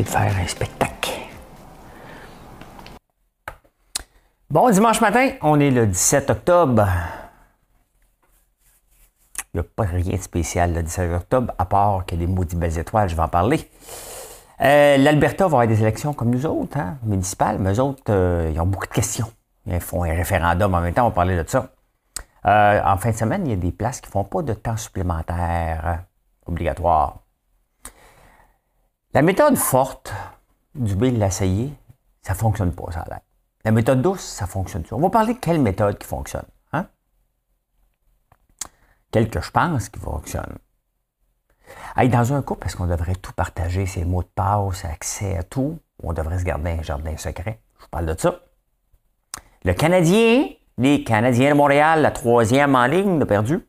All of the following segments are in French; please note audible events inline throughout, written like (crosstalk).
De faire un spectacle. Bon, dimanche matin, on est le 17 octobre. Il n'y a pas rien de spécial le 17 octobre, à part que les maudits belles étoiles, je vais en parler. Euh, L'Alberta va avoir des élections comme nous autres, hein, municipales, mais eux autres, euh, ils ont beaucoup de questions. Ils font un référendum en même temps, on parler de ça. Euh, en fin de semaine, il y a des places qui ne font pas de temps supplémentaire obligatoire. La méthode forte du de l'assaillé, ça ne fonctionne pas, ça a l'air. La méthode douce, ça fonctionne. On va parler de quelle méthode qui fonctionne. Hein? Quelle que je pense qui fonctionne. dans un couple, est-ce qu'on devrait tout partager, ses mots de passe, accès à tout, ou on devrait se garder un jardin secret? Je vous parle de ça. Le Canadien, les Canadiens de Montréal, la troisième en ligne, de perdu.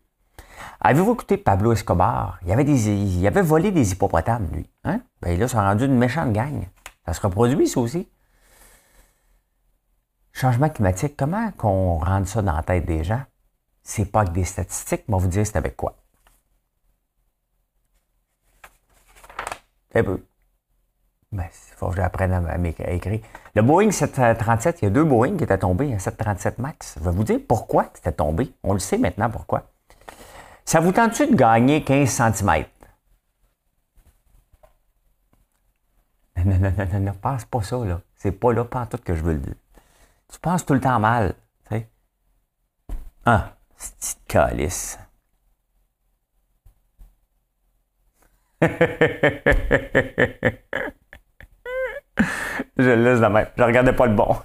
Avez-vous écouté Pablo Escobar? Il avait, des, il avait volé des hippopotames, lui. Hein? Ben là, ça a rendu une méchante gang. Ça se reproduit, ça aussi. Changement climatique, comment qu'on rende ça dans la tête des gens? C'est pas que des statistiques, mais on vous dire c'est avec quoi. Un peu. Ben, il faut que j'apprenne à, écrire. Le Boeing 737, il y a deux Boeing qui étaient tombés, un 737 MAX. Je vais vous dire pourquoi c'était tombé. On le sait maintenant pourquoi. Ça vous tente-tu de gagner 15 cm? Non, non, non, non, non, pense pas ça, là. C'est pas là, pas tout que je veux le dire. Tu penses tout le temps mal, tu sais. Ah, petite calice. (laughs) je le laisse de même. Je regardais pas le bon.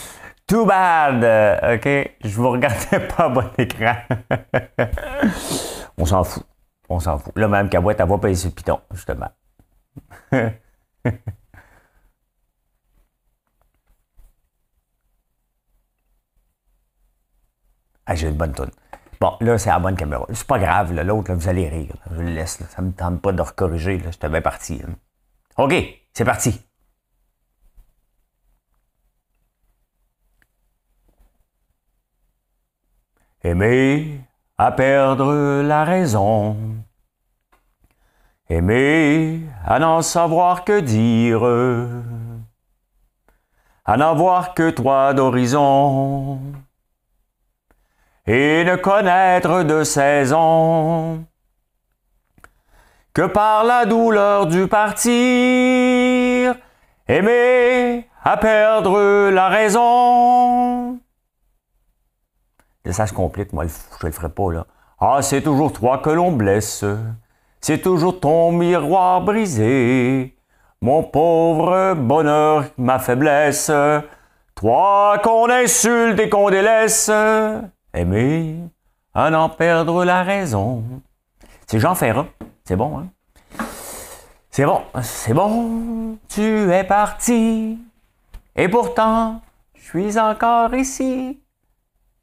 (laughs) Too bad! Euh, OK? Je vous regardais (laughs) pas à bon écran. (laughs) On s'en fout. On s'en fout. Là, même Cabouette, elle va payer sur le piton, justement. (laughs) ah, j'ai une bonne toune. Bon, là, c'est la bonne caméra. C'est pas grave, l'autre, vous allez rire. Je le laisse. Ça me tente pas de recorriger. J'étais bien parti. OK, c'est parti. Aimer à perdre la raison. Aimer à n'en savoir que dire. À n'avoir que toi d'horizon. Et ne connaître de saison que par la douleur du partir. Aimer à perdre la raison ça se complique, moi, je le ferai pas, là. Ah, c'est toujours toi que l'on blesse. C'est toujours ton miroir brisé. Mon pauvre bonheur, ma faiblesse. Toi qu'on insulte et qu'on délaisse. Aimer, à n'en perdre la raison. C'est Jean Ferrat. C'est bon, hein? C'est bon, c'est bon, tu es parti. Et pourtant, je suis encore ici.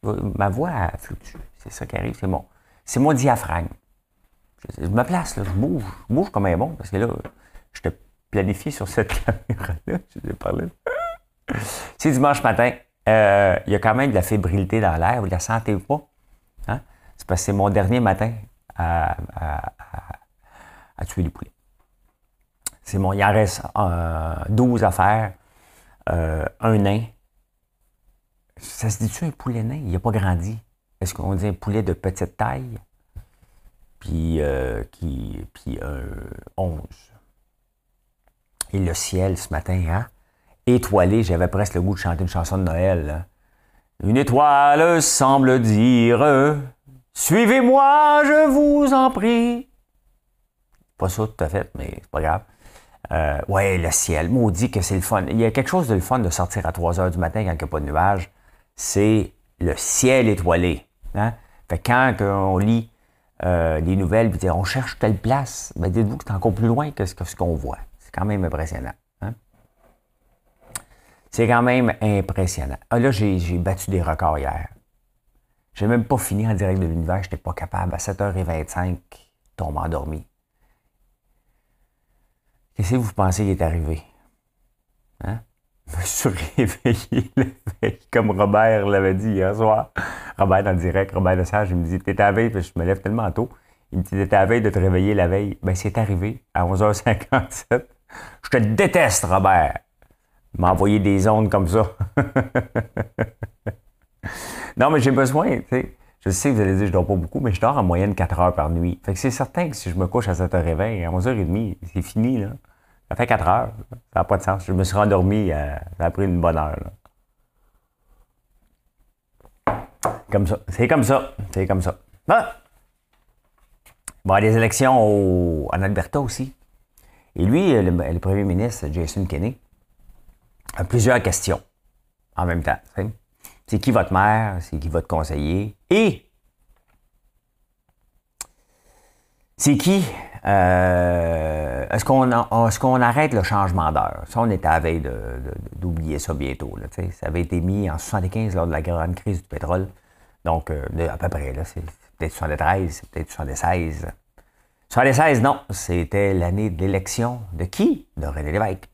Ma voix fluctue. C'est ça qui arrive. C'est mon, c'est mon diaphragme. Je, me place, là, je bouge. Je bouge comme un bon, parce que là, je te planifie sur cette (laughs) caméra-là. Je t'ai parlé. c'est dimanche matin. Euh, il y a quand même de la fébrilité dans l'air. Vous la sentez pas? Hein? C'est parce que c'est mon dernier matin à, tuer les poulets. C'est mon, il en reste 12 euh, à faire. Euh, un nain, ça se dit-tu un poulet nain? Il n'a pas grandi. Est-ce qu'on dit un poulet de petite taille? Puis, euh, qui, puis un 11. Et le ciel ce matin, hein? Étoilé, j'avais presque le goût de chanter une chanson de Noël. Une étoile semble dire Suivez-moi, je vous en prie. Pas ça tout à fait, mais c'est pas grave. Euh, ouais, le ciel, maudit que c'est le fun. Il y a quelque chose de le fun de sortir à 3 heures du matin quand il n'y a pas de nuages c'est le ciel étoilé. Hein? Fait quand on lit euh, les nouvelles, puis on cherche telle place. Ben, dites-vous que c'est encore plus loin que ce, qu'on voit. C'est quand même impressionnant. Hein? C'est quand même impressionnant. Ah, là, j'ai battu des records hier. J'ai même pas fini en direct de l'univers. Je n'étais pas capable. À 7h25, tombe endormi. Qu'est-ce que vous pensez qui est arrivé? Hein? Je me suis réveillé comme Robert l'avait dit hier soir. Robert le direct, Robert Le Sage, il me dit T'es à veille, je me lève tellement tôt. Il me dit T'es à veille de te réveiller la veille. Ben, c'est arrivé à 11h57. Je te déteste, Robert. M'a envoyé des ondes comme ça. (laughs) non, mais j'ai besoin, tu sais. Je sais que vous allez dire je dors pas beaucoup, mais je dors en moyenne 4 heures par nuit. Fait que c'est certain que si je me couche à 7h20, à 11h30, c'est fini, là. Ça fait 4 heures. Ça n'a pas de sens. Je me suis rendormi, euh, ça a pris une bonne heure, Comme ça. C'est comme ça. C'est comme ça. Ah! Bon, il des élections en Alberta aussi. Et lui, le, premier ministre, Jason Kenney, a plusieurs questions en même temps. C'est qui votre maire? C'est qui votre conseiller? Et c'est qui? Euh, est-ce qu'on est arrête le changement d'heure? Ça, on était à veille d'oublier ça bientôt. Ça avait été mis en 75 lors de la grande crise du pétrole. Donc, euh, à peu près, là, c'est peut-être 73, c'est peut-être 76. 76, non, c'était l'année d'élection de qui? De René Lévesque.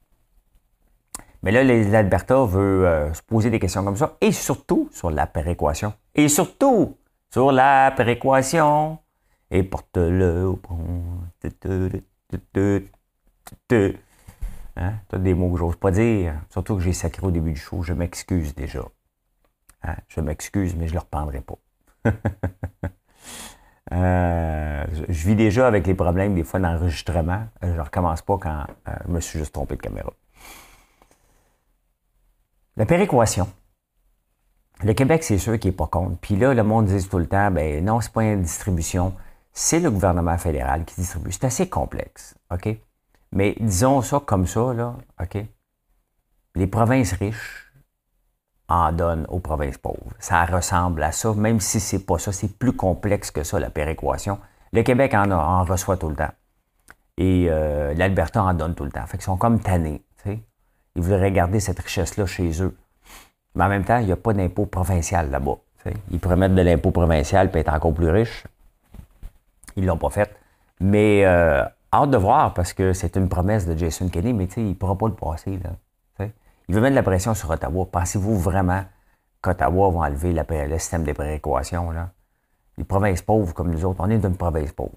Mais là, l'Alberta veut euh, se poser des questions comme ça, et surtout sur la péréquation. Et surtout sur la péréquation. Et porte-le au pont. Hein? des mots que j'ose pas dire. Surtout que j'ai sacré au début du show. Je m'excuse déjà. Hein? Je m'excuse, mais je ne le reprendrai pas. (laughs) Euh, je vis déjà avec les problèmes des fois d'enregistrement. Je ne recommence pas quand euh, je me suis juste trompé de caméra. La péréquation. Le Québec, c'est sûr qu'il n'est pas contre. Puis là, le monde dit tout le temps, ben non, c'est pas une distribution, c'est le gouvernement fédéral qui distribue. C'est assez complexe, OK? Mais disons ça comme ça, là, OK? Les provinces riches en donnent aux provinces pauvres. Ça ressemble à ça, même si c'est pas ça, c'est plus complexe que ça, la péréquation. Le Québec en, reçoit tout le temps. Et euh, l'Alberta en donne tout le temps. Fait qu'ils sont comme tannés? Ils voudraient garder cette richesse-là chez eux. Mais en même temps, il n'y a pas d'impôt provincial là-bas. Ils pourraient mettre de l'impôt provincial et être encore plus riches. Ils ne l'ont pas fait. Mais euh, hâte de voir parce que c'est une promesse de Jason Kenney, mais il ne pourra pas le passer. Là, il veut mettre la pression sur Ottawa. Pensez-vous vraiment qu'Ottawa va enlever le système de prééquation? Les provinces pauvres comme nous autres, on est d'une province pauvre.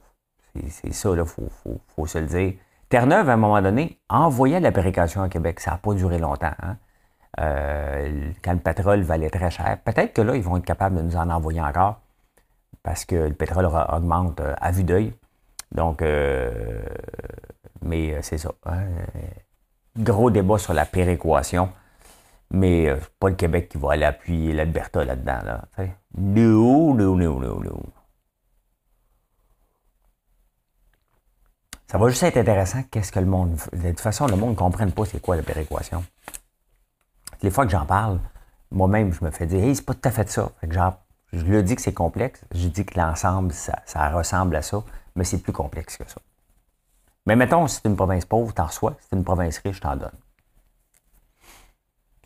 C'est ça, il faut, se le dire. Terre-Neuve, à un moment donné, envoyait la péréquation à Québec. Ça n'a pas duré longtemps. Hein. Euh, quand le pétrole valait très cher. Peut-être que là, ils vont être capables de nous en envoyer encore parce que le pétrole augmente euh, à vue d'œil. Donc, euh, mais c'est ça. Hein. Gros débat sur la péréquation. Mais pas le Québec qui va aller appuyer l'Alberta là-dedans. Là, non. Ça va juste être intéressant qu'est-ce que le monde. De toute façon, le monde ne comprenne pas c'est quoi la péréquation. Les fois que j'en parle, moi-même, je me fais dire, hey, c'est pas tout à fait ça. Je le dis que c'est complexe, je dis que l'ensemble, ça, ressemble à ça, mais c'est plus complexe que ça. Mais mettons, si c'est une province pauvre, t'en reçois. Si c'est une province riche, t'en donnes.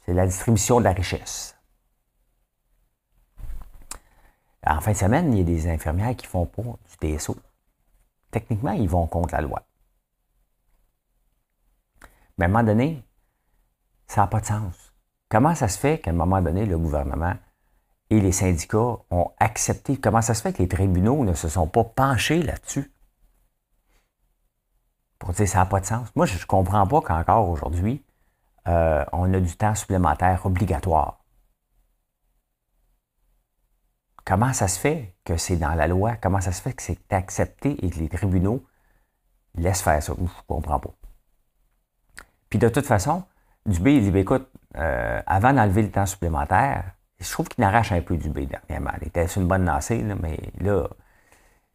C'est la distribution de la richesse. En fin de semaine, il y a des infirmières qui font pas du TSO techniquement, ils vont contre la loi. Mais à un moment donné, ça n'a pas de sens. Comment ça se fait qu'à un moment donné, le gouvernement et les syndicats ont accepté, comment ça se fait que les tribunaux ne se sont pas penchés là-dessus? Pour dire ça n'a pas de sens. Moi, je ne comprends pas qu'encore aujourd'hui, euh, on a du temps supplémentaire obligatoire. Comment ça se fait que c'est dans la loi? Comment ça se fait que c'est accepté et que les tribunaux laissent faire ça? Je ne comprends pas. Puis de toute façon, Dubé, il dit, ben, écoute, euh, avant d'enlever le temps supplémentaire, je trouve qu'il arrache un peu Dubé dernièrement. Il était sur une bonne lancée, mais là,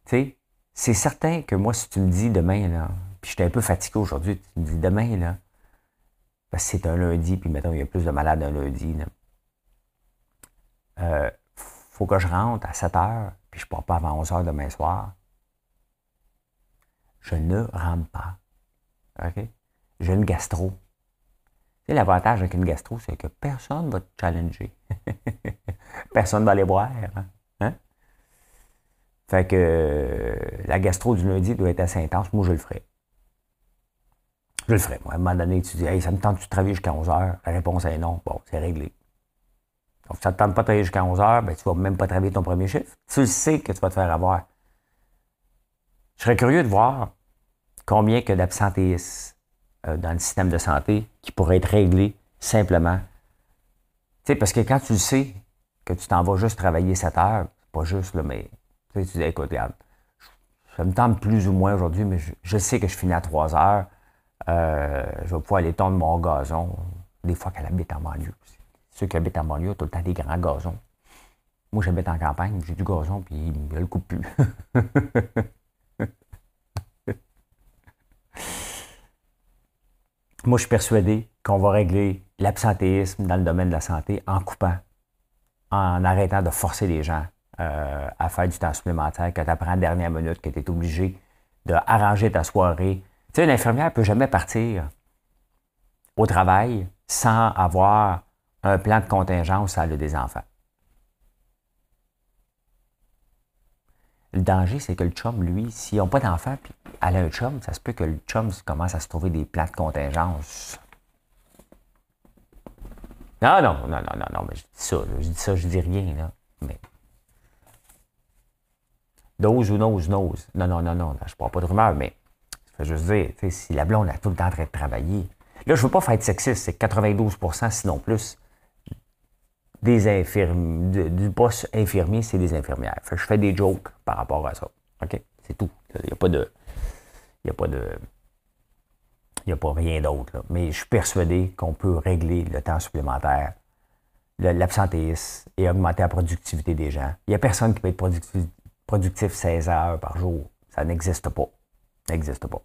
tu sais, c'est certain que moi, si tu me dis demain, là, puis j'étais un peu fatigué aujourd'hui, tu me dis demain, là, parce que c'est un lundi, puis mettons, il y a plus de malades un lundi, là, euh, faut que je rentre à 7 heures, puis je ne pars pas avant 11 heures demain soir. je ne rampe pas. OK? J'ai une gastro. Tu l'avantage avec une gastro, c'est que personne ne va te challenger. (laughs) personne ne va aller boire. Hein? hein? Fait que euh, la gastro du lundi doit être assez intense. Moi, je le ferai. Je le ferai. Moi, à un moment donné, tu dis, hey, ça me tente de travailler jusqu'à 11 heures? La réponse est non. Bon, c'est réglé. Donc, si ça ne te tente pas de travailler jusqu'à 11 heures, ben, tu ne vas même pas travailler ton premier chiffre. Tu sais que tu vas te faire avoir. Je serais curieux de voir combien que d'absentéistes dans le système de santé qui pourraient être réglés simplement. Tu sais, parce que quand tu sais que tu t'en vas juste travailler 7 heures, pas juste, là, mais tu, dis, écoute, regarde, ça me tente plus ou moins aujourd'hui, mais je, sais que je finis à 3 heures. Euh, je vais pouvoir aller tondre mon gazon. Des fois qu'elle habite en banlieue. Ceux qui habitent en banlieue ont tout le temps des grands gazons. Moi, j'habite en campagne, j'ai du gazon, puis ne le coupe plus. (laughs) Moi, je suis persuadé qu'on va régler l'absentéisme dans le domaine de la santé en coupant, en arrêtant de forcer les gens euh, à faire du temps supplémentaire, que tu apprends à la dernière minute, que tu es obligé d'arranger ta soirée. Tu sais, une infirmière ne peut jamais partir au travail sans avoir un plan de contingence à le des enfants. Le danger, c'est que le chum, lui, s'ils n'ont pas d'enfant, puis elle a un chum, ça se peut que le chum commence à se trouver des plans de contingence. Non, non, non, non, non, non, mais je dis ça, je dis ça, je dis rien, là. Mais. Dose ou nose, nose. Non, non, non, non, je ne parle pas de rumeur, mais je veux juste dire, si la blonde est tout le temps en train de travailler. Là, je ne veux pas faire être sexiste, c'est 92% sinon plus, des infirmiers, du poste infirmier, c'est des infirmières. je fais des jokes par rapport à ça. OK? C'est tout. Il n'y a pas de. Il n'y a pas de. Il n'y a pas rien d'autre. Mais je suis persuadé qu'on peut régler le temps supplémentaire, l'absentéisme et augmenter la productivité des gens. Il n'y a personne qui peut être productif, productif 16 heures par jour. Ça n'existe pas. Ça n'existe pas.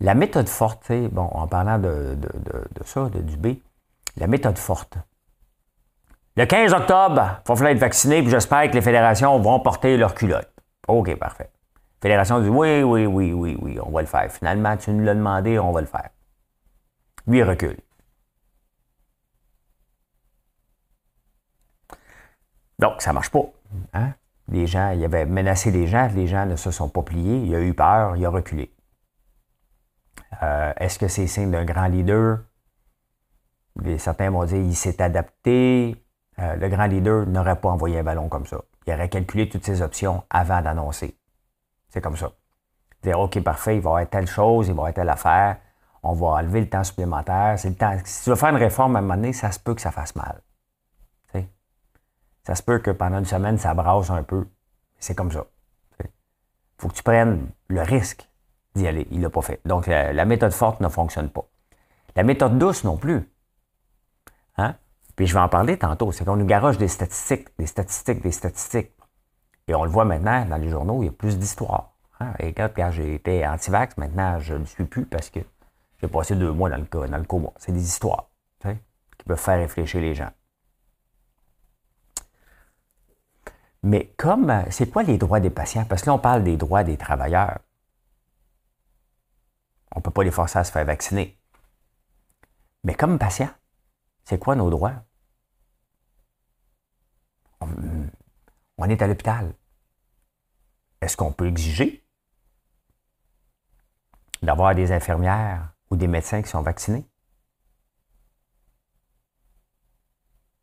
La méthode forte, bon, en parlant de, de, de ça, de, du B, la méthode forte. Le 15 octobre, il faut falloir être vacciné, puis j'espère que les fédérations vont porter leur culotte. OK, parfait. Fédération dit oui, oui, oui, oui, oui, on va le faire. Finalement, tu nous l'as demandé, on va le faire. Lui, il recule. Donc, ça ne marche pas. Hein? Les gens, il avait menacé les gens, les gens ne se sont pas pliés, il a eu peur, il a reculé. Euh, est-ce que c'est signe d'un grand leader? Certains vont dire qu'il s'est adapté. Euh, le grand leader n'aurait pas envoyé un ballon comme ça. Il aurait calculé toutes ses options avant d'annoncer. C'est comme ça. Dire OK, parfait, il va y avoir telle chose, il va y avoir telle affaire, on va enlever le temps supplémentaire. C'est le. Si tu veux faire une réforme à un moment donné, ça se peut que ça fasse mal. Ça se peut que pendant une semaine, ça brasse un peu. C'est comme ça. Il faut que tu prennes le risque d'y aller. Il ne l'a pas fait. Donc, la méthode forte ne fonctionne pas. La méthode douce non plus. Hein? Puis je vais en parler tantôt. C'est qu'on nous garoche des statistiques, des statistiques, des statistiques. Et on le voit maintenant dans les journaux, il y a plus d'histoires. Hein? Et quand, j'ai été anti-vax, maintenant, je ne suis plus parce que j'ai passé deux mois dans le, dans le coma. C'est des histoires qui peuvent faire réfléchir les gens. Mais comme, c'est quoi les droits des patients? Parce que là, on parle des droits des travailleurs. On ne peut pas les forcer à se faire vacciner. Mais comme patient, c'est quoi nos droits? On, est à l'hôpital. Est-ce qu'on peut exiger d'avoir des infirmières ou des médecins qui sont vaccinés?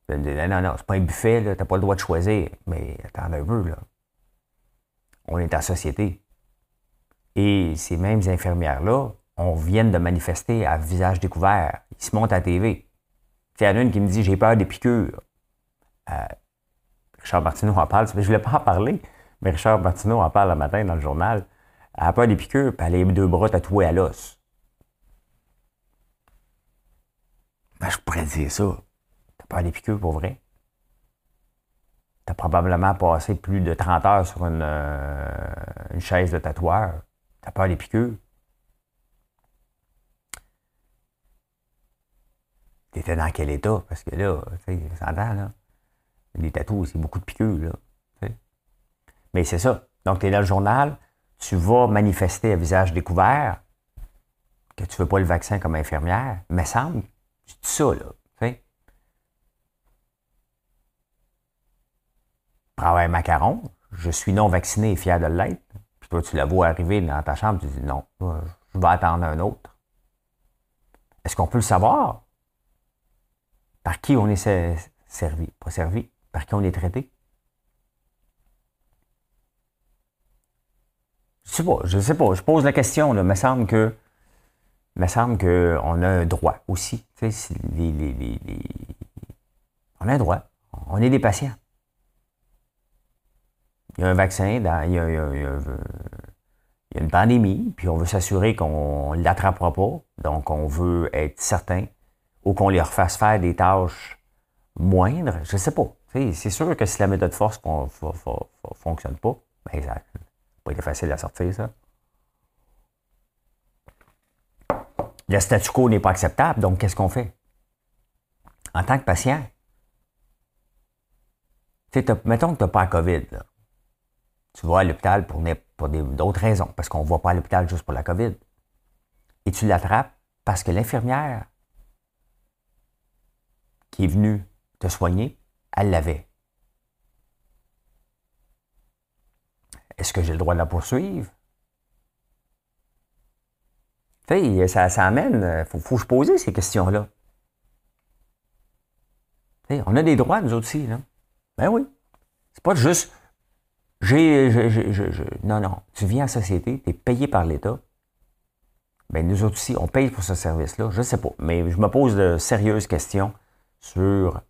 Non, non, c'est pas un buffet, tu n'as pas le droit de choisir. Mais attends un peu, là. On est en société. Et ces mêmes infirmières-là, on vient de manifester à visage découvert. Ils se montent à la TV. Il y en a une qui me dit J'ai peur des piqûres. Euh, Richard Martineau en parle. Je ne voulais pas en parler, mais Richard Martineau en parle le matin dans le journal. Elle a peur des piqûres, puis elle a les deux bras tatoués à l'os. Ben, je pourrais dire ça. T'as peur des piqûres pour vrai? T'as probablement passé plus de 30 heures sur une, euh, une chaise de tatoueur. T'as peur des piqûres? T'étais dans quel état? Parce que là, tu sais, là. Les tatous, c'est beaucoup de piqûres, là. Mais c'est ça. Donc, tu es dans le journal, tu vas manifester à visage découvert que tu ne veux pas le vaccin comme infirmière, mais semble, tu dis ça, là. sais. Prends un macaron, je suis non vacciné et fier de l'être. Puis toi, tu la vois arriver dans ta chambre, tu dis non, je vais attendre un autre. Est-ce qu'on peut le savoir? Par qui on est servi? Pas servi. Par qui on est traité? Je sais pas, je sais pas. Je pose la question. Il me semble que me semble qu'on a un droit aussi. On a un droit. On est des patients. Il y a un vaccin, il, y a, une pandémie, puis on veut s'assurer qu'on ne l'attrapera pas. Donc, on veut être certain ou qu'on les refasse faire des tâches moindres. Je ne sais pas. C'est sûr que si la méthode force ne fonctionne pas, ben, ça n'a pas été facile à sortir, ça. Le statu quo n'est pas acceptable, donc qu'est-ce qu'on fait? En tant que patient, mettons que tu n'as pas la COVID. Tu vas à l'hôpital pour, pour d'autres raisons, parce qu'on ne va pas à l'hôpital juste pour la COVID. Et tu l'attrapes parce que l'infirmière qui est venue te soigner, elle l'avait. Est-ce que j'ai le droit de la poursuivre? ça, ça amène, il euh, faut, se poser ces questions-là. On a des droits, nous aussi. Là. Ben oui. C'est pas juste. J'ai, non, non. Tu viens en société, tu es payé par l'État. Ben, nous aussi, on paye pour ce service-là. Je ne sais pas. Mais je me pose de sérieuses questions sur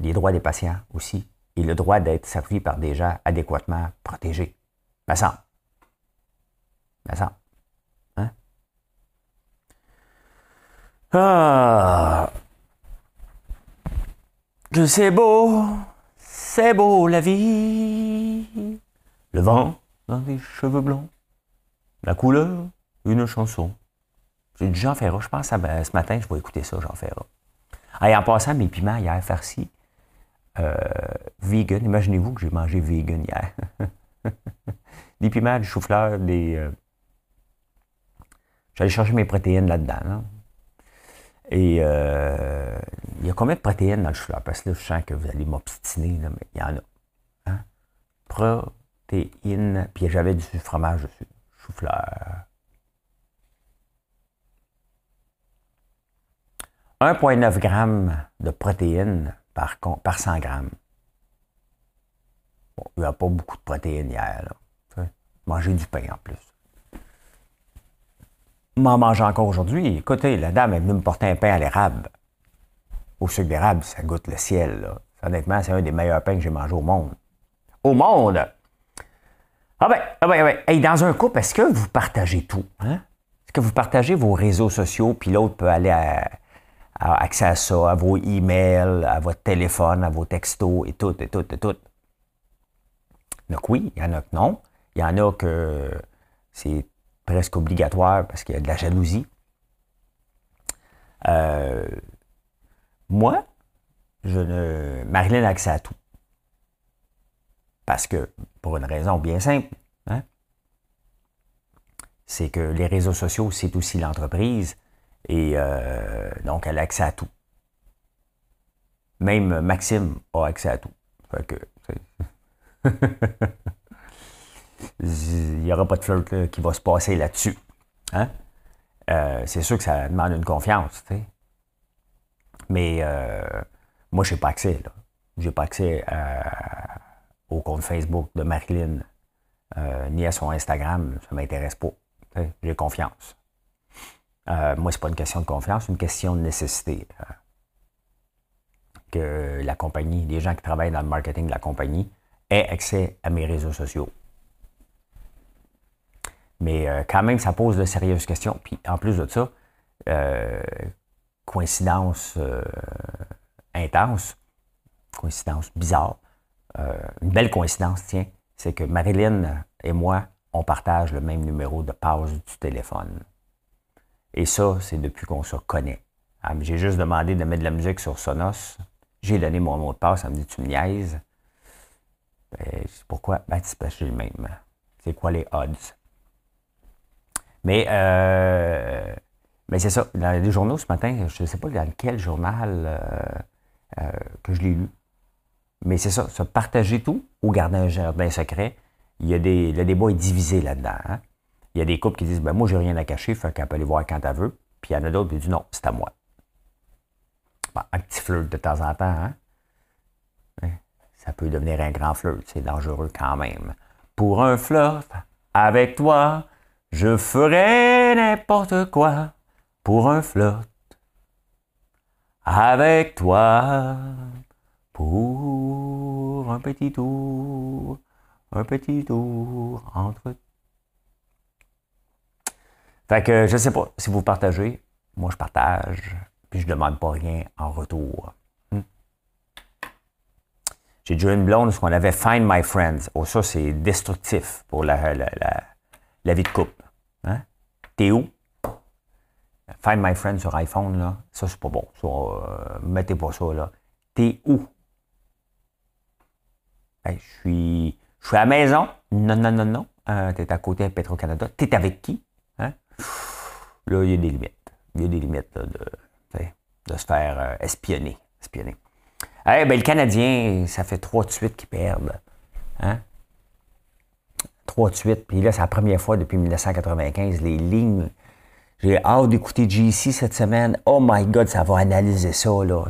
les droits des patients aussi et le droit d'être servi par des gens adéquatement protégés. Ça. Ben ça. Ah. C'est beau, c'est beau la vie. Le vent dans les cheveux blonds. La couleur, une chanson. J'ai du Jean Ferrat. Je pense à, ce matin, je vais écouter ça, Jean Ferrat. En passant, mes piments hier farcis, euh, vegan. Imaginez-vous que j'ai mangé vegan hier. (laughs) des piments, du chou-fleur, des. Euh, J'allais chercher mes protéines là-dedans. Et euh, il y a combien de protéines dans le chou-fleur? Parce que là, je sens que vous allez m'obstiner, mais il y en a. Hein? Protéines, puis j'avais du fromage dessus. Chou-fleur. 1,9 g de protéines par, par 100 grammes. Bon, il n'y a pas beaucoup de protéines hier. Là. Manger du pain en plus m'en mange encore aujourd'hui. Écoutez, la dame est venue me porter un pain à l'érable. Au sucre d'érable, ça goûte le ciel. Honnêtement, c'est un des meilleurs pains que j'ai mangé au monde. Au monde! Ah ben, ah ben, ah ben. dans un couple, est-ce que vous partagez tout? Hein? Est-ce que vous partagez vos réseaux sociaux, puis l'autre peut aller à, accès à ça, à vos emails, à votre téléphone, à vos textos et tout, et tout, et tout? Donc oui, il y en a que non. Il y en a que c'est presque obligatoire parce qu'il y a de la jalousie. Euh, moi, je ne. Marilyn a accès à tout. Parce que, pour une raison bien simple, hein, c'est que les réseaux sociaux, c'est aussi l'entreprise. Et euh, donc, elle a accès à tout. Même Maxime a accès à tout. (laughs) Il n'y aura pas de flirt qui va se passer là-dessus. Hein? Euh, c'est sûr que ça demande une confiance, Mais euh, moi, je n'ai pas accès. Je n'ai pas accès au compte Facebook de Marilyn, ni à son Instagram. Ça ne m'intéresse pas. J'ai confiance. Moi, ce n'est pas une question de confiance, c'est une question de nécessité. que la compagnie, les gens qui travaillent dans le marketing de la compagnie aient accès à mes réseaux sociaux. Mais euh, quand même, ça pose de sérieuses questions. Puis en plus de ça, euh, coïncidence euh, intense, coïncidence bizarre, une belle coïncidence, tiens, c'est que Marilyn et moi, on partage le même numéro de pause du téléphone. Et ça, c'est depuis qu'on se connaît. J'ai juste demandé de mettre de la musique sur Sonos. J'ai donné mon mot de passe, elle me dit Tu me niaises. Ben, pourquoi? Ben, c'est le même. C'est quoi les odds? Mais, euh, mais c'est ça. Dans les journaux ce matin, je ne sais pas dans quel journal euh, euh, que je l'ai lu. Mais c'est ça, se partager tout ou garder un jardin secret. Il y a le débat est divisé là-dedans. Hein. Il y a des couples qui disent ben, Moi, j'ai rien à cacher, fait qu'elle peut aller voir quand elle veut. Puis il y en a d'autres qui disent Non, c'est à moi. un petit flirt de temps en temps, hein? ça peut devenir un grand flirt. C'est dangereux quand même. Pour un flirt avec toi, je ferai n'importe quoi. Pour un flirt avec toi. Pour un petit tour. Un petit tour entre. Fait que je sais pas si vous partagez. Moi, je partage. Puis je demande pas rien en retour. J'ai déjà une blonde ce qu'on avait Find My Friends. Oh, ça, c'est destructif pour la, la, vie de couple. Hein? T'es où? Find My Friends sur iPhone, là, ça, c'est pas bon. Euh, mettez pas ça, là. T'es où? je suis. Je suis à la maison. Non, non, non, non. Euh, t'es à côté de Petro-Canada. T'es avec qui? Là, il y a des limites. Il y a des limites de, de se faire euh, espionner. espionner. Eh ben, le Canadien, ça fait trois de suite qu'ils perdent. Hein? Trois de suite. Puis là, c'est la première fois depuis 1995. Les lignes. J'ai hâte d'écouter GC cette semaine. Oh my God, ça va analyser ça, là.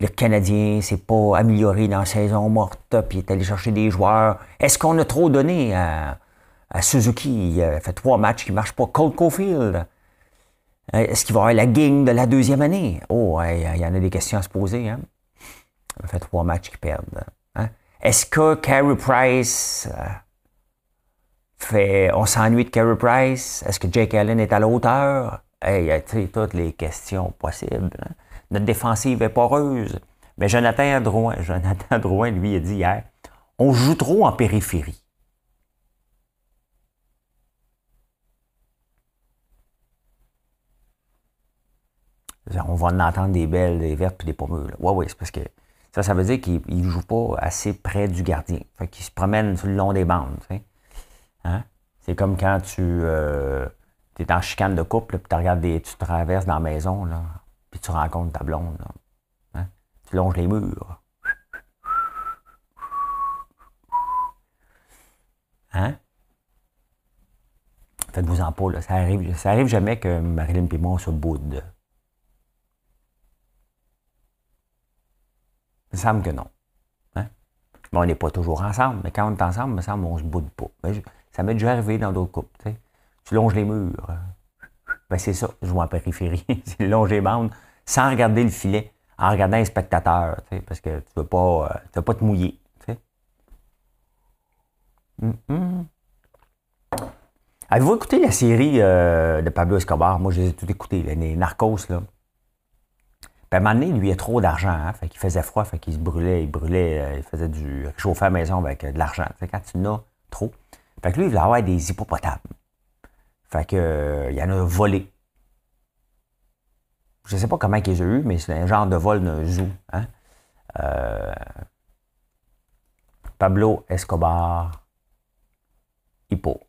Le Canadien s'est pas amélioré dans la saison morte, puis il est allé chercher des joueurs. Est-ce qu'on a trop donné à, Suzuki? Il a fait trois matchs qui ne marchent pas. Cold Cofield. Est-ce qu'il va avoir la gang de la deuxième année? Oh, il y en a des questions à se poser. Hein? Ça fait trois matchs qu'ils perdent. Hein? Est-ce que Carey Price euh, fait. On s'ennuie de Carey Price? Est-ce que Jake Allen est à la hauteur? Hey, y a toutes les questions possibles. Hein? Notre défensive est poreuse. Mais Jonathan Drouin, (laughs) Jonathan Drouin, lui, a dit hier on joue trop en périphérie. On va en entendre des belles, des vertes puis des pommures. Oui, oui, c'est parce que ça, ça veut dire qu'il ne joue pas assez près du gardien. Fait qu'il se promène sur le long des bandes. Hein? C'est comme quand tu euh, es en chicane de couple, puis tu des, tu traverses dans la maison, là, puis tu rencontres ta blonde. Hein? Tu longes les murs. Hein? Faites-vous en pas, là. Ça arrive, ça arrive jamais que Marilyn et se boude. Il me semble que non. Hein? on n'est pas toujours ensemble, mais quand on est ensemble, il me semble qu'on se boude pas. ça m'est déjà arrivé dans d'autres couples. Tu longes les murs. Ben, c'est ça, je vois en périphérie. (laughs) c'est longer les bandes sans regarder le filet, en regardant les spectateurs, parce que tu ne veux, pas, euh, veux pas te mouiller. Avez-vous écouté la série euh, de Pablo Escobar? Moi, j'ai tout écouté, les Narcos, là. Puis à un moment donné, lui, il a trop d'argent. Hein? Fait qu'il faisait froid, fait qu'il se brûlait, il brûlait, euh, il faisait du réchauffer à la maison avec euh, de l'argent. Fait quand tu n'as trop. Fait que lui, il voulait avoir des hippopotames. Fait que, euh, il y en a volé. Je ne sais pas comment ils les ont eu, mais c'est un genre de vol d'un zoo. Hein? Pablo Escobar, hippo.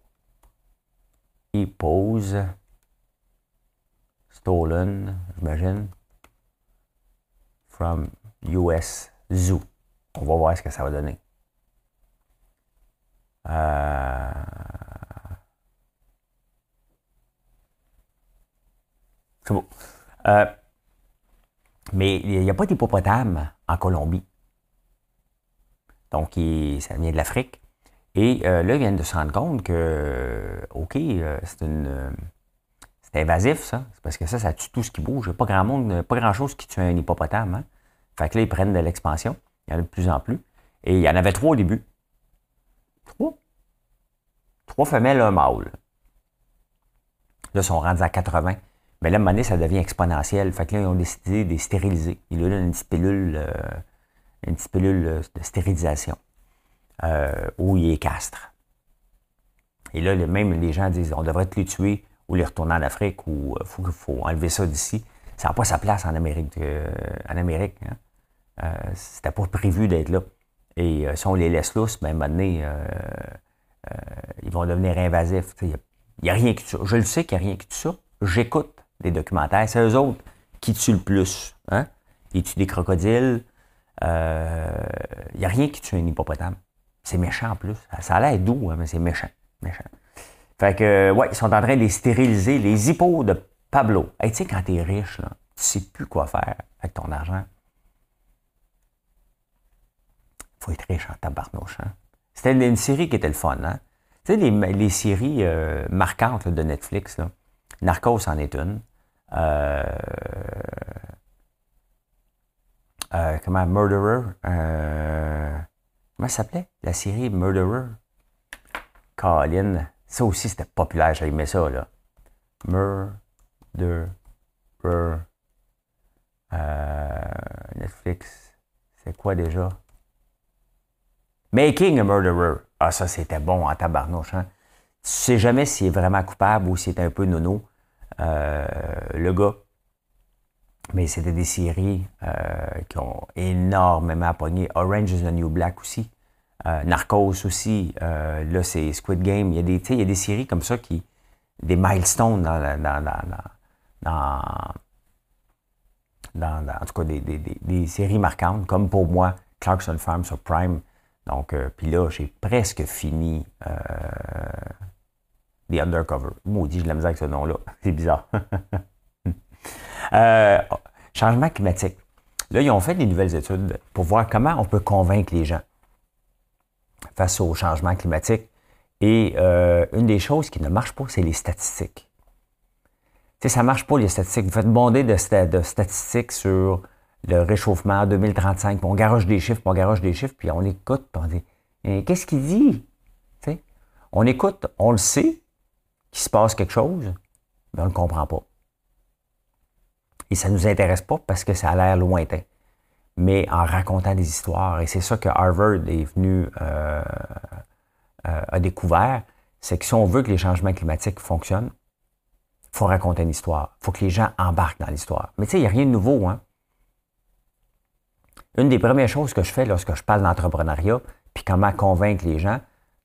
Hippos. Stolen, j'imagine from US Zoo. On va voir ce que ça va donner. Euh, c'est beau. Euh, mais il n'y a pas d'hippopotame en Colombie. Donc, ça vient de l'Afrique. Et euh, là, ils viennent de se rendre compte que, OK, c'est une c'est invasif, ça. C'est parce que ça, ça tue tout ce qui bouge. Pas grand monde, pas grand chose qui tue un hippopotame. Hein? Fait que là, ils prennent de l'expansion. Il y en a de plus en plus. Et il y en avait trois au début. Trois? Trois femelles, un mâle. Là, ils sont rendus à 80. Mais là, à un moment donné, ça devient exponentiel. Fait que là, ils ont décidé de les stériliser. Ils leur donnent une petite pilule, euh, une petite pilule euh, de stérilisation euh, où ils les castrent. Et là, même les gens disent on devrait te les tuer ou les retourner en Afrique ou il euh, faut, enlever ça d'ici. Ça n'a pas sa place en Amérique. en Amérique hein. euh, C'était pas prévu d'être là. Et si on les laisse lousses, ben, à un moment donné, ils vont devenir invasifs. Il n'y a, rien qui tue ça. Je le sais qu'il n'y a rien qui tue ça. J'écoute des documentaires. C'est eux autres qui tuent le plus. Hein? Ils tuent des crocodiles. Il n'y a rien qui tue un hippopotame. C'est méchant en plus. Ça a l'air doux, hein, mais c'est méchant. méchant. Fait que, ouais, ils sont en train de les stériliser, les hippos de Pablo. tu sais, quand t'es riche, là, tu sais plus quoi faire avec ton argent. faut être riche en tabarnouche. Hein? C'était une série qui était le fun. Hein? Tu sais, les, séries euh, marquantes de Netflix, là. Narcos en est une. Euh, euh, comment, Murderer. comment ça s'appelait? La série Murderer? Colin. Ça aussi, c'était populaire. J'aimais ça, là. Murderer. Netflix. C'est quoi déjà? Making a Murderer. Ah, ça, c'était bon en tabarnouche. Hein? Tu sais jamais s'il est vraiment coupable ou s'il est un peu nono, euh, le gars. Mais c'était des séries euh, qui ont énormément pogné. Orange is the New Black aussi. Euh, Narcos aussi. là, c'est Squid Game. Il y, a des, il y a des séries comme ça qui. des milestones dans, dans, dans, en tout cas, des, des, des, séries marquantes, comme pour moi, Clarkson Farm sur Prime. Donc, euh, puis là, j'ai presque fini euh, The Undercover. Maudit, je la misère avec ce nom-là. (laughs) C'est bizarre. (laughs) Euh, changement climatique. Là, ils ont fait des nouvelles études pour voir comment on peut convaincre les gens face au changement climatique. Et une des choses qui ne marche pas, c'est les statistiques. Tu sais, ça ne marche pas, les statistiques. Vous faites bonder de, de statistiques sur le réchauffement 2035, puis on garoche des chiffres, puis on garoche des chiffres, puis on écoute, puis on dit Qu'est-ce qu'il dit? On écoute, on le sait qu'il se passe quelque chose, mais on ne le comprend pas. Et ça ne nous intéresse pas parce que ça a l'air lointain. Mais en racontant des histoires, et c'est ça que Harvard est venu, euh, euh, a découvert, c'est que si on veut que les changements climatiques fonctionnent, il faut raconter une histoire. Il faut que les gens embarquent dans l'histoire. Mais tu sais, il n'y a rien de nouveau. Hein? Une des premières choses que je fais lorsque je parle d'entrepreneuriat, puis comment convaincre les gens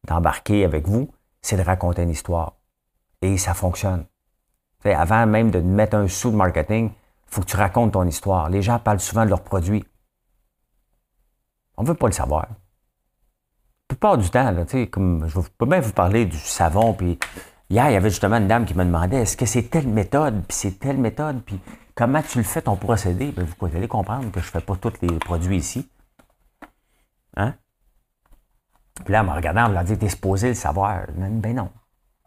d'embarquer avec vous, c'est de raconter une histoire. Et ça fonctionne. avant même de mettre un sou de marketing, il faut que tu racontes ton histoire. Les gens parlent souvent de leurs produits. On ne veut pas le savoir. La plupart du temps, là, comme je peux même vous parler du savon, puis hier, il y avait justement une dame qui me demandait est-ce que c'est telle méthode, puis c'est telle méthode, puis Comment tu le fais ton procédé? Ben, vous allez comprendre que je ne fais pas tous les produits ici. Hein? Puis là, en me regardant, on m'a dit, t'es supposé le savoir. Ben non.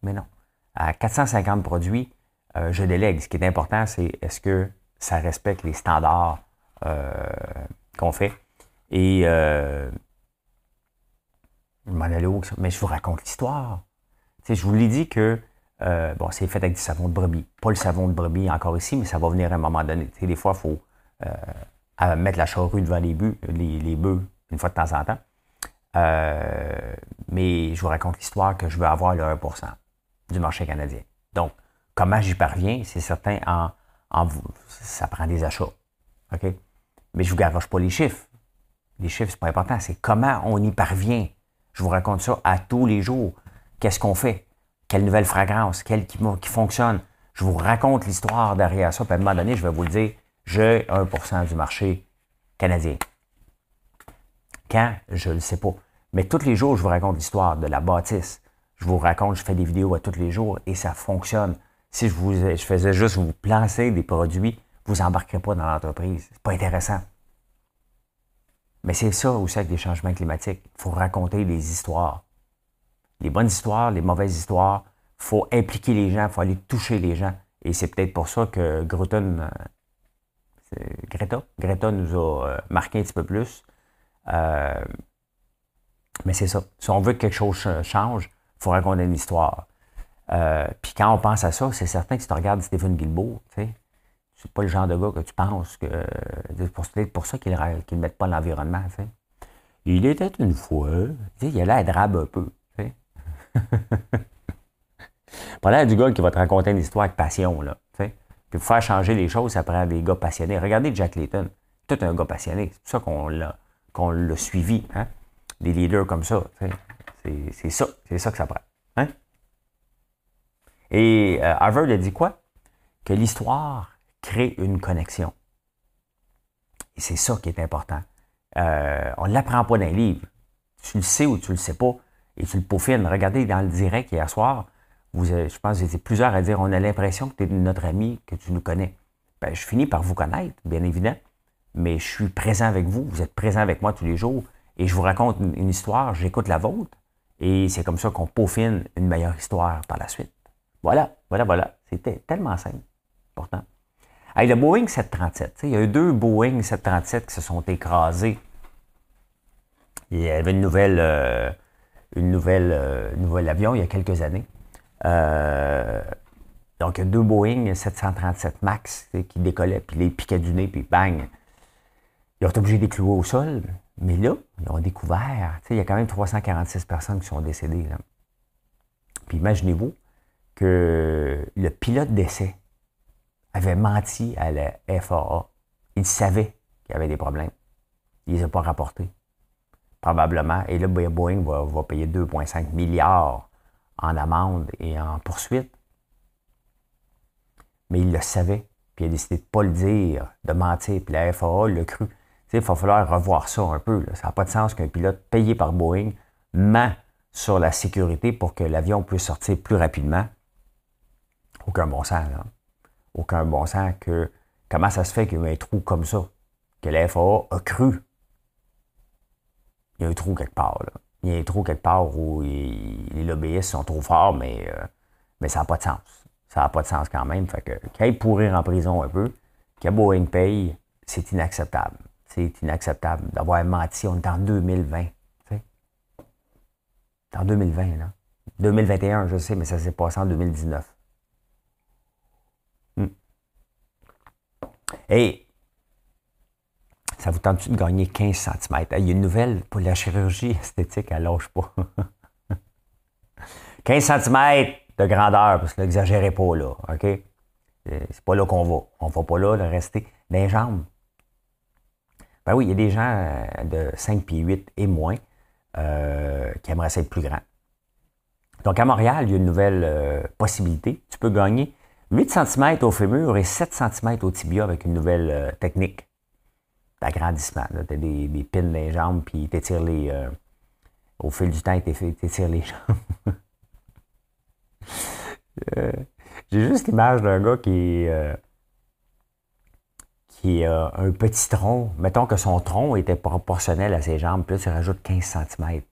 Mais non. À 450 produits, euh, je délègue. Ce qui est important, c'est est-ce que ça respecte les standards euh, qu'on fait? Et euh, mais je vous raconte l'histoire. je vous l'ai dit que euh, bon, c'est fait avec du savon de brebis. Pas le savon de brebis encore ici, mais ça va venir à un moment donné. des fois, il faut euh, mettre la charrue devant les, bœufs, les, bœufs une fois de temps en temps. Euh, mais je vous raconte l'histoire que je veux avoir le 1% du marché canadien. Donc, comment j'y parviens, c'est certain, en, en, ça prend des achats. OK? Mais je ne vous garoche pas les chiffres. Les chiffres, c'est pas important. C'est comment on y parvient. Je vous raconte ça à tous les jours. Qu'est-ce qu'on fait? quelle nouvelle fragrance, quelle qui, fonctionne? Je vous raconte l'histoire derrière ça, puis à un moment donné, je vais vous le dire, j'ai 1% du marché canadien. Quand? Je ne le sais pas. Mais tous les jours, je vous raconte l'histoire de la bâtisse. Je vous raconte, je fais des vidéos à tous les jours et ça fonctionne. Si je, faisais juste vous placer des produits, vous n'embarquerez pas dans l'entreprise. C'est pas intéressant. Mais c'est ça aussi avec les changements climatiques. Il faut raconter des histoires les bonnes histoires, les mauvaises histoires. Il faut impliquer les gens, il faut aller toucher les gens. Et c'est peut-être pour ça que Greta, Greta, Greta nous a euh, marqué un petit peu plus. Euh, mais c'est ça. Si on veut que quelque chose change, il faut raconter une histoire. Euh, puis quand on pense à ça, c'est certain que si tu regardes Stephen Guilbeault, tu sais, c'est pas le genre de gars que tu penses que. C'est peut-être pour ça qu'ils ne mettent pas l'environnement. Tu sais. Il était une fois. Tu sais, il a l'air drabe un peu. (laughs) Pas du gars qui va te raconter une histoire avec passion, là. Puis pour faire changer les choses, ça prend des gars passionnés. Regardez Jack Layton. Tout un gars passionné. C'est pour ça qu'on l'a, qu'on suivi. Hein? des leaders comme ça. C'est ça, c'est ça que ça prend. Hein? Et euh, Harvard a dit quoi? Que l'histoire crée une connexion. Et c'est ça qui est important. Euh, on ne l'apprend pas dans les livres. Tu le sais ou tu ne le sais pas, et tu le peaufines. Regardez dans le direct hier soir, vous, je pense que j'étais plusieurs à dire on a l'impression que tu es notre ami, que tu nous connais. Ben, je finis par vous connaître, bien évidemment, mais je suis présent avec vous, vous êtes présent avec moi tous les jours, et je vous raconte une, histoire, j'écoute la vôtre, et c'est comme ça qu'on peaufine une meilleure histoire par la suite. Voilà, voilà, voilà. C'était tellement simple. Important. Hey, le Boeing 737, il y a eu deux Boeing 737 qui se sont écrasés. Il y avait une euh, une nouvelle, euh, nouvel avion il y a quelques années. Euh, donc, il y a deux Boeing 737 MAX qui décollaient, puis les piquaient du nez, puis bang. Ils ont été obligés de au sol. Mais là, ils ont découvert, il y a quand même 346 personnes qui sont décédées. Puis imaginez-vous que le pilote d'essai avait menti à la FAA. Il savait qu'il y avait des problèmes. Il ne les a pas rapportés. Probablement. Et là, Boeing va, payer 2,5 milliards en amende et en poursuite mais il le savait, puis il a décidé de ne pas le dire, de mentir, puis la FAA l'a cru. Il va falloir revoir ça un peu. Ça n'a pas de sens qu'un pilote payé par Boeing ment sur la sécurité pour que l'avion puisse sortir plus rapidement. Aucun bon sens, là. Aucun bon sens que. Comment ça se fait qu'il y a un trou comme ça? Que la FAA a cru. Il y a un trou quelque part, là. Il y a un trou quelque part où les lobbyistes sont trop forts, mais, euh, mais ça n'a pas de sens ça n'a pas de sens quand même. Fait que qu'il pourrir en prison un peu, que Boeing paye, c'est inacceptable. C'est inacceptable d'avoir menti. On est en 2020. C'est en 2020, là. 2021, je sais, mais ça s'est passé en 2019. Et ça vous tente de gagner 15 cm? Il y a une nouvelle pour la chirurgie esthétique, elle lâche pas. (laughs) 15 cm, de grandeur, parce que n'exagérez pas là, OK? Euh, c'est pas là qu'on va. On va pas là de rester dans les jambes. Ben oui, il y a des gens euh, de 5 pieds 8 et moins euh, qui aimeraient être plus grands. Donc à Montréal, il y a une nouvelle possibilité. Tu peux gagner 8 cm au fémur et 7 cm au tibia avec une nouvelle technique d'agrandissement. Tu as des, pins dans les jambes, puis tu les. au fil du temps, tu étires les (laughs) jambes. Euh, j'ai juste l'image d'un gars qui, euh, qui a un petit tronc. Mettons que son tronc était proportionnel à ses jambes, puis là, tu rajoutes 15 cm. Tu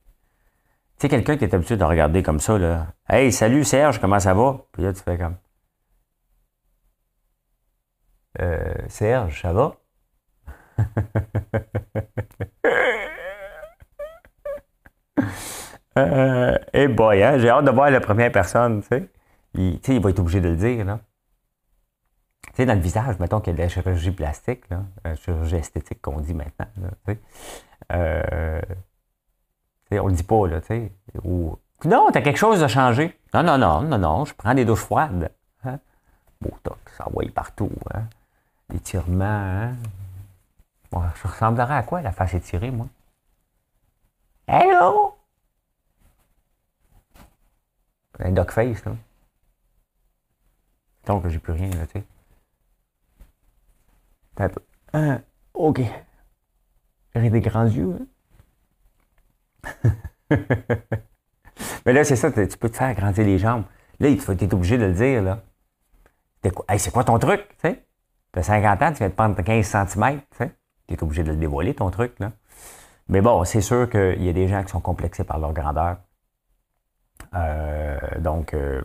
sais, quelqu'un qui est habitué de regarder comme ça, là. Hey, salut Serge, comment ça va? Puis là, tu fais comme. Euh, Serge, ça va? (laughs) euh, hey boy, hein? j'ai hâte de voir la première personne, tu sais il, il va être obligé de le dire. Là. Tu sais, dans le visage, mettons qu'il y a de la chirurgie plastique, là, la chirurgie esthétique qu'on dit maintenant. Là, euh, on le dit pas, là, tu sais. Non, t'as quelque chose à changer. Non, non, non, non, non, je prends des douches froides. Hein? Botox, ça envoie partout. Hein? L'étirement, hein? je ressemblerais à quoi la face étirée, moi? Hello! Un dog face, là. Donc, j'ai plus rien, là, tu sais. Un peu. Ah, OK. J'ai des grands yeux, hein? (laughs) Mais là, c'est ça, tu peux te faire grandir les jambes. Là, tu es obligé de le dire, là. C'est quoi ton truc, tu sais? Tu as 50 ans, tu viens de prendre 15 cm, tu es obligé de le dévoiler, ton truc, là. Mais bon, c'est sûr qu'il y a des gens qui sont complexés par leur grandeur. Euh, donc, euh,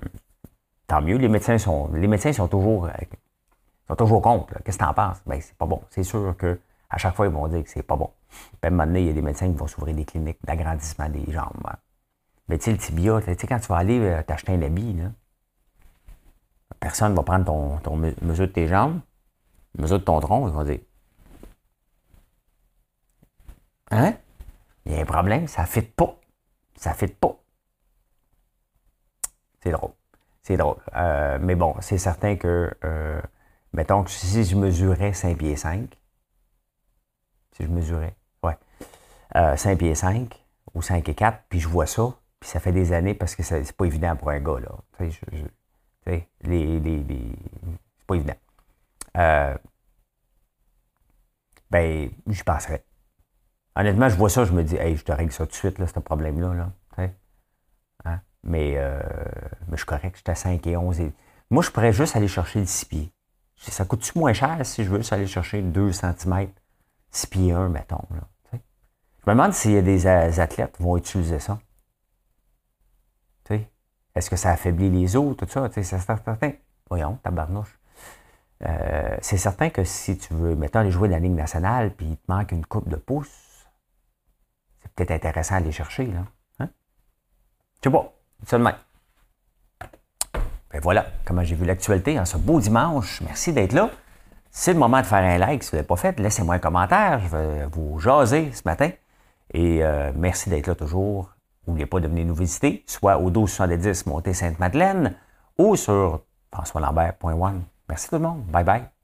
tant mieux. Les médecins sont, les médecins sont toujours, euh, toujours contre. Qu'est-ce que tu en penses? Ben, c'est pas bon. C'est sûr que à chaque fois, ils vont dire que c'est pas bon. Moment donné, il y a des médecins qui vont s'ouvrir des cliniques d'agrandissement des jambes. Hein. Mais tu sais, le tibia, tu sais, quand tu vas aller t'acheter un habit, là, personne ne va prendre ton, ton, mesure de tes jambes, mesure de ton tronc, ils vont dire Hein? Il y a un problème, ça ne fit pas. Ça ne fit pas. C'est drôle. C'est drôle. Euh, mais bon, c'est certain que, euh, mettons que si je mesurais 5 pieds 5, si je mesurais, ouais, 5 euh, pieds 5, au 5 et 4, puis je vois ça, puis ça fait des années parce que c'est pas évident pour un gars, là. Tu sais, les, les, les c'est pas évident. Euh, ben, j'y passerais. Honnêtement, je vois ça, je me dis, hey, je te règle ça tout de suite, là, ce problème-là. Là, hein? mais, euh, mais je suis correct, j'étais à 5 et 11. Et... Moi, je pourrais juste aller chercher le 6 pieds. Ça coûte-tu moins cher si je veux juste aller chercher 2 cm, 6 pieds 1, mettons. Je me demande s'il y a des athlètes qui vont utiliser ça. Est-ce que ça affaiblit les os, tout ça? C'est certain. Voyons, tabarnouche. Euh, c'est certain que si tu veux, mettons, aller jouer dans la Ligue nationale, puis il te manque une coupe de pouce, c'est peut-être intéressant à aller chercher, là. Hein? Sais pas, seulement. Ben voilà comment j'ai vu l'actualité en ce beau dimanche. Merci d'être là. C'est le moment de faire un like si vous ne l'avez pas fait. Laissez-moi un commentaire. Je vais vous jaser ce matin. Et euh, merci d'être là toujours. N'oubliez pas de venir nous visiter, soit au 1270 Montée Sainte-Madeleine ou sur françoislambert.one. Merci tout le monde. Bye bye.